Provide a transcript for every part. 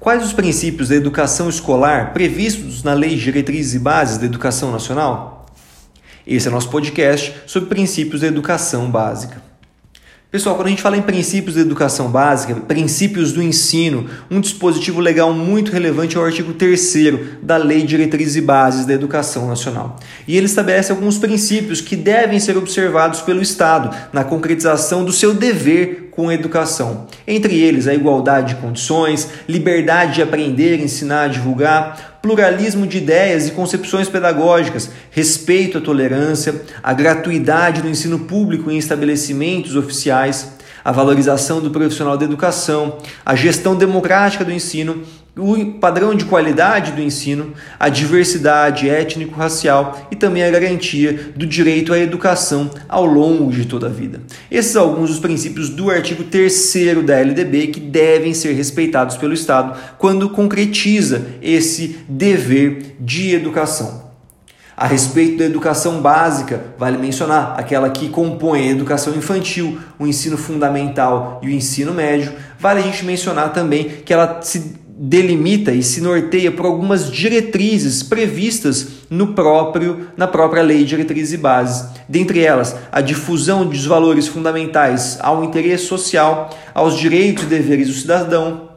Quais os princípios da educação escolar previstos na Lei de Diretrizes e Bases da Educação Nacional? Esse é nosso podcast sobre princípios da educação básica. Pessoal, quando a gente fala em princípios da educação básica, princípios do ensino, um dispositivo legal muito relevante é o artigo 3 da Lei de Diretrizes e Bases da Educação Nacional. E ele estabelece alguns princípios que devem ser observados pelo Estado na concretização do seu dever com educação. Entre eles, a igualdade de condições, liberdade de aprender, ensinar, divulgar, pluralismo de ideias e concepções pedagógicas, respeito à tolerância, a gratuidade do ensino público em estabelecimentos oficiais, a valorização do profissional da educação, a gestão democrática do ensino o padrão de qualidade do ensino, a diversidade étnico-racial e também a garantia do direito à educação ao longo de toda a vida. Esses são alguns dos princípios do artigo 3 da LDB que devem ser respeitados pelo Estado quando concretiza esse dever de educação. A respeito da educação básica, vale mencionar aquela que compõe a educação infantil, o ensino fundamental e o ensino médio. Vale a gente mencionar também que ela se delimita e se norteia por algumas diretrizes previstas no próprio na própria lei de diretrizes e bases. Dentre elas, a difusão dos valores fundamentais ao interesse social, aos direitos e deveres do cidadão,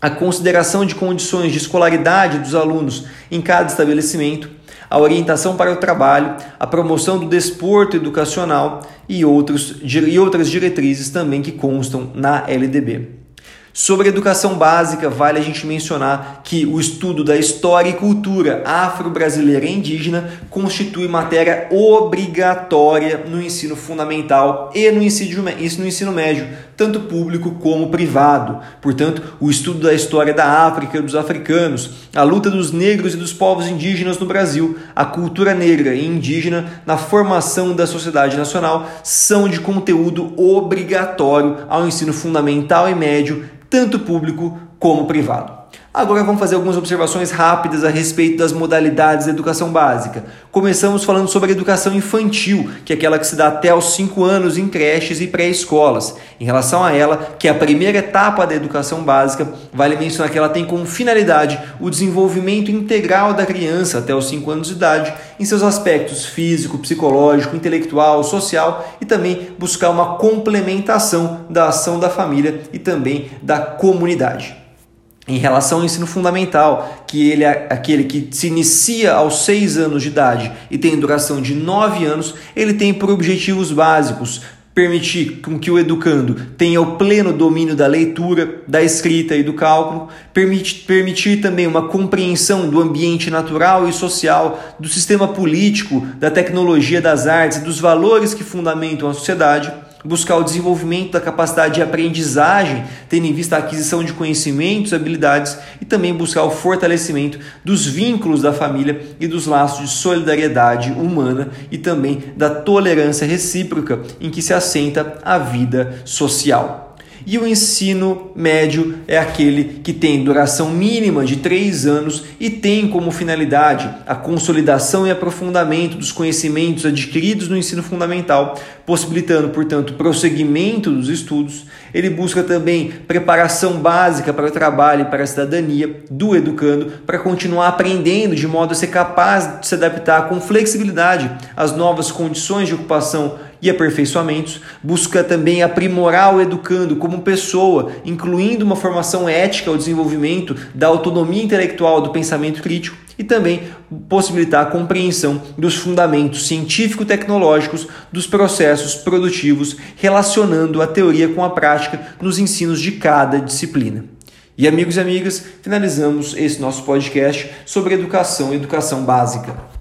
a consideração de condições de escolaridade dos alunos em cada estabelecimento, a orientação para o trabalho, a promoção do desporto educacional e, outros, e outras diretrizes também que constam na LDB. Sobre educação básica, vale a gente mencionar que o estudo da história e cultura afro-brasileira e indígena constitui matéria obrigatória no ensino fundamental e no ensino, no ensino médio, tanto público como privado. Portanto, o estudo da história da África e dos africanos, a luta dos negros e dos povos indígenas no Brasil, a cultura negra e indígena na formação da sociedade nacional são de conteúdo obrigatório ao ensino fundamental e médio tanto público como privado. Agora vamos fazer algumas observações rápidas a respeito das modalidades da educação básica. Começamos falando sobre a educação infantil, que é aquela que se dá até aos 5 anos em creches e pré-escolas. Em relação a ela, que é a primeira etapa da educação básica, vale mencionar que ela tem como finalidade o desenvolvimento integral da criança até os 5 anos de idade, em seus aspectos físico, psicológico, intelectual, social e também buscar uma complementação da ação da família e também da comunidade em relação ao ensino fundamental, que ele é aquele que se inicia aos 6 anos de idade e tem duração de 9 anos, ele tem por objetivos básicos permitir com que o educando tenha o pleno domínio da leitura, da escrita e do cálculo, permitir, permitir também uma compreensão do ambiente natural e social, do sistema político, da tecnologia das artes e dos valores que fundamentam a sociedade buscar o desenvolvimento da capacidade de aprendizagem, tendo em vista a aquisição de conhecimentos, habilidades e também buscar o fortalecimento dos vínculos da família e dos laços de solidariedade humana e também da tolerância recíproca em que se assenta a vida social. E o ensino médio é aquele que tem duração mínima de três anos e tem como finalidade a consolidação e aprofundamento dos conhecimentos adquiridos no ensino fundamental, possibilitando, portanto, prosseguimento dos estudos. Ele busca também preparação básica para o trabalho e para a cidadania do educando, para continuar aprendendo de modo a ser capaz de se adaptar com flexibilidade às novas condições de ocupação e aperfeiçoamentos, busca também aprimorar o educando como pessoa, incluindo uma formação ética ao desenvolvimento da autonomia intelectual do pensamento crítico e também possibilitar a compreensão dos fundamentos científico-tecnológicos dos processos produtivos, relacionando a teoria com a prática nos ensinos de cada disciplina. E amigos e amigas, finalizamos esse nosso podcast sobre educação e educação básica.